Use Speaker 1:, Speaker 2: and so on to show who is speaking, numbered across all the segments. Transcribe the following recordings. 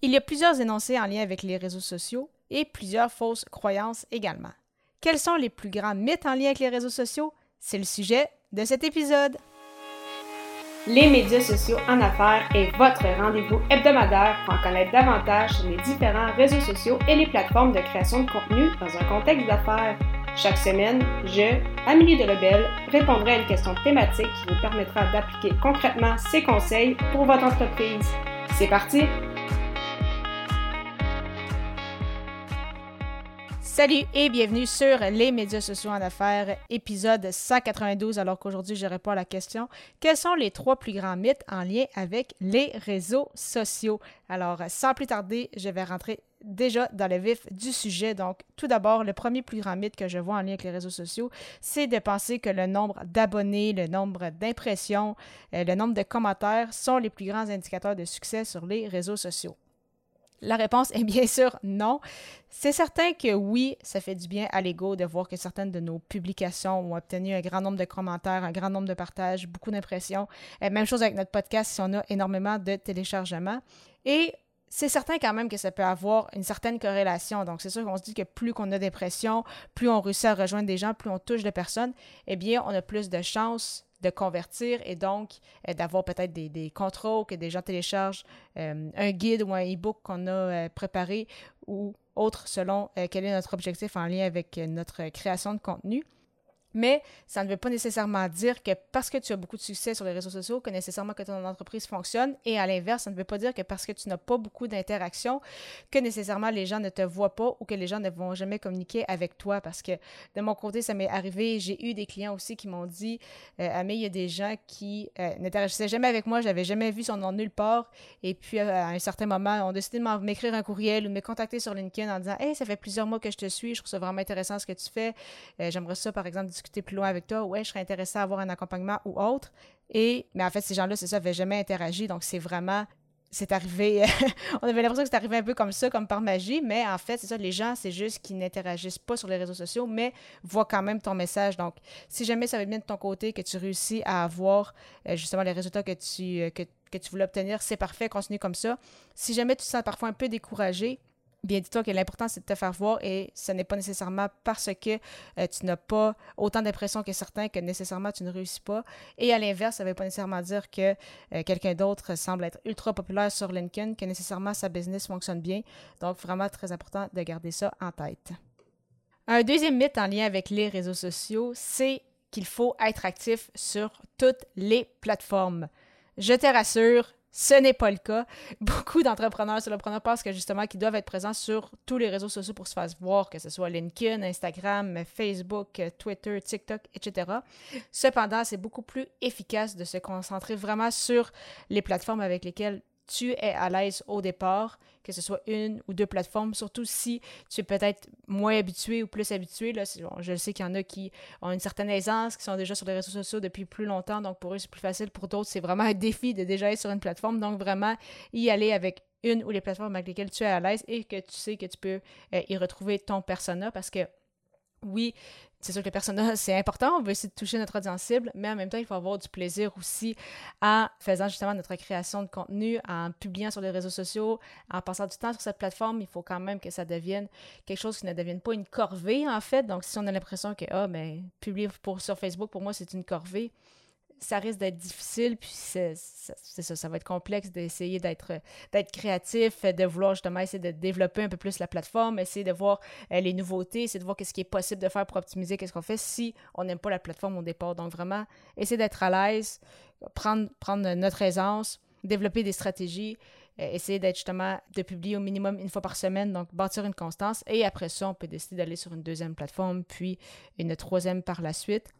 Speaker 1: Il y a plusieurs énoncés en lien avec les réseaux sociaux et plusieurs fausses croyances également. Quels sont les plus grands mythes en lien avec les réseaux sociaux? C'est le sujet de cet épisode.
Speaker 2: Les médias sociaux en affaires est votre rendez-vous hebdomadaire pour en connaître davantage sur les différents réseaux sociaux et les plateformes de création de contenu dans un contexte d'affaires. Chaque semaine, je, Amélie Delebel, répondrai à une question thématique qui vous permettra d'appliquer concrètement ces conseils pour votre entreprise. C'est parti!
Speaker 1: Salut et bienvenue sur les médias sociaux en affaires, épisode 192, alors qu'aujourd'hui je réponds à la question quels sont les trois plus grands mythes en lien avec les réseaux sociaux? Alors, sans plus tarder, je vais rentrer déjà dans le vif du sujet. Donc, tout d'abord, le premier plus grand mythe que je vois en lien avec les réseaux sociaux, c'est de penser que le nombre d'abonnés, le nombre d'impressions, euh, le nombre de commentaires sont les plus grands indicateurs de succès sur les réseaux sociaux. La réponse est bien sûr non. C'est certain que oui, ça fait du bien à l'ego de voir que certaines de nos publications ont obtenu un grand nombre de commentaires, un grand nombre de partages, beaucoup d'impressions. Euh, même chose avec notre podcast si on a énormément de téléchargements. Et c'est certain quand même que ça peut avoir une certaine corrélation. Donc, c'est sûr qu'on se dit que plus qu'on a d'impressions, plus on réussit à rejoindre des gens, plus on touche de personnes, eh bien, on a plus de chances de convertir et donc euh, d'avoir peut-être des, contrôles que des gens téléchargent, euh, un guide ou un e-book qu'on a euh, préparé ou autre selon quel est notre objectif en lien avec notre création de contenu. Mais ça ne veut pas nécessairement dire que parce que tu as beaucoup de succès sur les réseaux sociaux, que nécessairement que ton entreprise fonctionne. Et à l'inverse, ça ne veut pas dire que parce que tu n'as pas beaucoup d'interactions, que nécessairement les gens ne te voient pas ou que les gens ne vont jamais communiquer avec toi. Parce que de mon côté, ça m'est arrivé. J'ai eu des clients aussi qui m'ont dit euh, Amé, il y a des gens qui euh, n'interagissaient jamais avec moi, j'avais jamais vu son nom nulle part. Et puis à un certain moment, ont décidé de m'écrire un courriel ou de me contacter sur LinkedIn en disant Hey, ça fait plusieurs mois que je te suis, je trouve ça vraiment intéressant ce que tu fais. Euh, j'aimerais ça, par exemple, discuter plus loin avec toi, ouais, je serais intéressée à avoir un accompagnement ou autre. Et, mais en fait, ces gens-là, c'est ça, n'avaient jamais interagi. Donc, c'est vraiment, c'est arrivé, on avait l'impression que c'est arrivé un peu comme ça, comme par magie, mais en fait, c'est ça, les gens, c'est juste qu'ils n'interagissent pas sur les réseaux sociaux, mais voient quand même ton message. Donc, si jamais ça va bien de ton côté, que tu réussis à avoir euh, justement les résultats que tu, euh, que, que tu voulais obtenir, c'est parfait, continue comme ça. Si jamais tu te sens parfois un peu découragé, bien dis-toi que l'important, c'est de te faire voir et ce n'est pas nécessairement parce que euh, tu n'as pas autant d'impression que certains que nécessairement tu ne réussis pas. Et à l'inverse, ça ne veut pas nécessairement dire que euh, quelqu'un d'autre semble être ultra populaire sur LinkedIn, que nécessairement sa business fonctionne bien. Donc, vraiment très important de garder ça en tête. Un deuxième mythe en lien avec les réseaux sociaux, c'est qu'il faut être actif sur toutes les plateformes. Je te rassure, ce n'est pas le cas. Beaucoup d'entrepreneurs, solopreneurs pensent que justement qu'ils doivent être présents sur tous les réseaux sociaux pour se faire voir, que ce soit LinkedIn, Instagram, Facebook, Twitter, TikTok, etc. Cependant, c'est beaucoup plus efficace de se concentrer vraiment sur les plateformes avec lesquelles tu es à l'aise au départ, que ce soit une ou deux plateformes, surtout si tu es peut-être moins habitué ou plus habitué. Là, je sais qu'il y en a qui ont une certaine aisance, qui sont déjà sur les réseaux sociaux depuis plus longtemps, donc pour eux, c'est plus facile. Pour d'autres, c'est vraiment un défi de déjà être sur une plateforme. Donc, vraiment, y aller avec une ou les plateformes avec lesquelles tu es à l'aise et que tu sais que tu peux euh, y retrouver ton persona parce que oui, c'est sûr que le personnage, c'est important, on veut essayer de toucher notre audience cible, mais en même temps, il faut avoir du plaisir aussi en faisant justement notre création de contenu, en publiant sur les réseaux sociaux, en passant du temps sur cette plateforme. Il faut quand même que ça devienne quelque chose qui ne devienne pas une corvée, en fait. Donc, si on a l'impression que, ah, mais publier pour, sur Facebook, pour moi, c'est une corvée, ça risque d'être difficile, puis c'est ça, ça va être complexe d'essayer d'être créatif, de vouloir justement essayer de développer un peu plus la plateforme, essayer de voir euh, les nouveautés, essayer de voir qu'est-ce qui est possible de faire pour optimiser qu'est-ce qu'on fait si on n'aime pas la plateforme au départ. Donc vraiment, essayer d'être à l'aise, prendre, prendre notre aisance, développer des stratégies, euh, essayer d'être justement de publier au minimum une fois par semaine, donc bâtir une constance. Et après ça, on peut décider d'aller sur une deuxième plateforme, puis une troisième par la suite.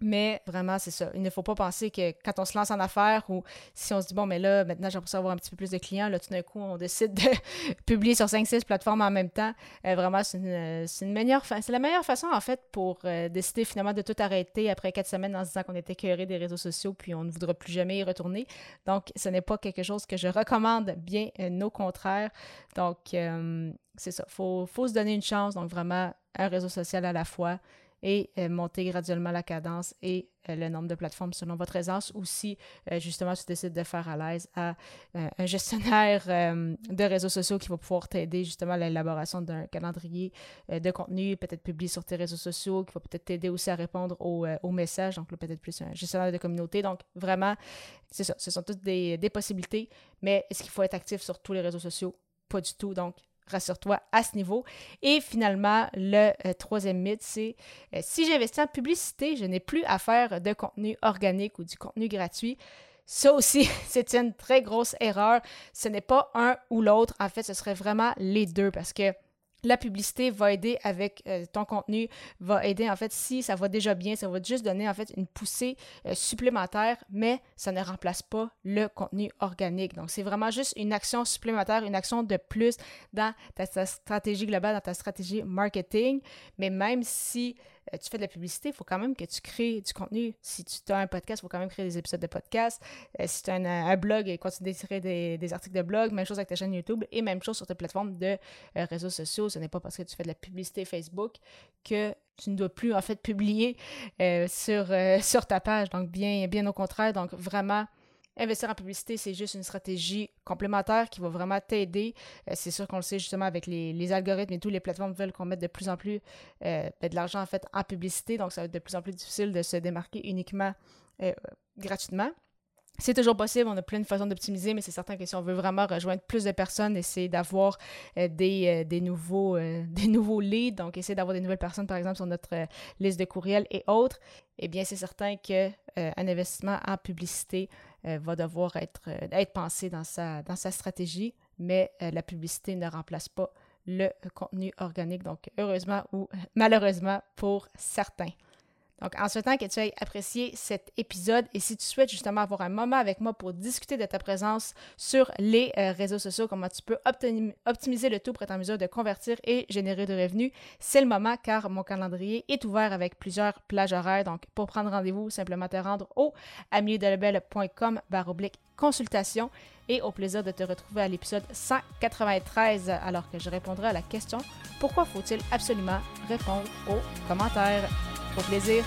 Speaker 1: Mais vraiment, c'est ça. Il ne faut pas penser que quand on se lance en affaires ou si on se dit, bon, mais là, maintenant, j'ai l'impression avoir un petit peu plus de clients, là, tout d'un coup, on décide de publier sur 5-6 plateformes en même temps. Euh, vraiment, c'est une, une, meilleure c'est la meilleure façon, en fait, pour euh, décider finalement de tout arrêter après quatre semaines en se disant qu'on était écœuré des réseaux sociaux puis on ne voudra plus jamais y retourner. Donc, ce n'est pas quelque chose que je recommande, bien euh, au contraire. Donc, c'est ça. Il faut, faut se donner une chance. Donc, vraiment, un réseau social à la fois et monter graduellement la cadence et le nombre de plateformes selon votre aisance ou si justement tu décides de faire à l'aise à un gestionnaire de réseaux sociaux qui va pouvoir t'aider justement à l'élaboration d'un calendrier de contenu, peut-être publié sur tes réseaux sociaux, qui va peut-être t'aider aussi à répondre aux, messages, donc peut-être plus un gestionnaire de communauté. Donc vraiment, c'est ça, ce sont toutes des, des possibilités, mais est-ce qu'il faut être actif sur tous les réseaux sociaux? Pas du tout. Donc, rassure-toi à ce niveau. Et finalement, le euh, troisième mythe, c'est euh, si j'investis en publicité, je n'ai plus à faire de contenu organique ou du contenu gratuit. Ça aussi, c'est une très grosse erreur. Ce n'est pas un ou l'autre. En fait, ce serait vraiment les deux parce que la publicité va aider avec euh, ton contenu, va aider en fait si ça va déjà bien, ça va juste donner en fait une poussée euh, supplémentaire, mais ça ne remplace pas le contenu organique. Donc c'est vraiment juste une action supplémentaire, une action de plus dans ta stratégie globale, dans ta stratégie marketing. Mais même si tu fais de la publicité, il faut quand même que tu crées du contenu. Si tu as un podcast, il faut quand même créer des épisodes de podcast. Euh, si tu as un, blog, continue d'écrire des, des articles de blog. Même chose avec ta chaîne YouTube et même chose sur tes plateformes de euh, réseaux sociaux. Ce n'est pas parce que tu fais de la publicité Facebook que tu ne dois plus en fait publier sur, sur ta page. Donc bien, bien au contraire. Donc vraiment Investir en publicité, c'est juste une stratégie complémentaire qui va vraiment t'aider. Euh, c'est sûr qu'on le sait justement avec les, algorithmes et tout, les plateformes veulent qu'on mette de plus en plus euh, ben, de l'argent en fait en publicité, donc ça va être de plus en plus difficile de se démarquer uniquement euh, gratuitement. C'est toujours possible, on a plein de façons d'optimiser, mais c'est certain que si on veut vraiment rejoindre plus de personnes, essayer d'avoir des, des, nouveaux, des nouveaux leads, donc essayer d'avoir des nouvelles personnes, par exemple, sur notre liste de courriels et autres, eh bien, c'est certain qu'un investissement en publicité euh, va devoir être, euh, pensé dans sa, stratégie, mais euh, la publicité ne remplace pas le contenu organique, donc heureusement ou malheureusement pour certains. Donc, en souhaitant que tu aies apprécié cet épisode et si tu souhaites justement avoir un moment avec moi pour discuter de ta présence sur les euh, réseaux sociaux, comment tu peux optimiser le tout pour être en mesure de convertir et générer de revenus, c'est le moment car mon calendrier est ouvert avec plusieurs plages horaires. Donc, pour prendre rendez-vous, simplement te rendre au amiedelebel.com baroblique consultation et au plaisir de te retrouver à l'épisode 193 alors que je répondrai à la question pourquoi faut-il absolument répondre aux commentaires? Au plaisir.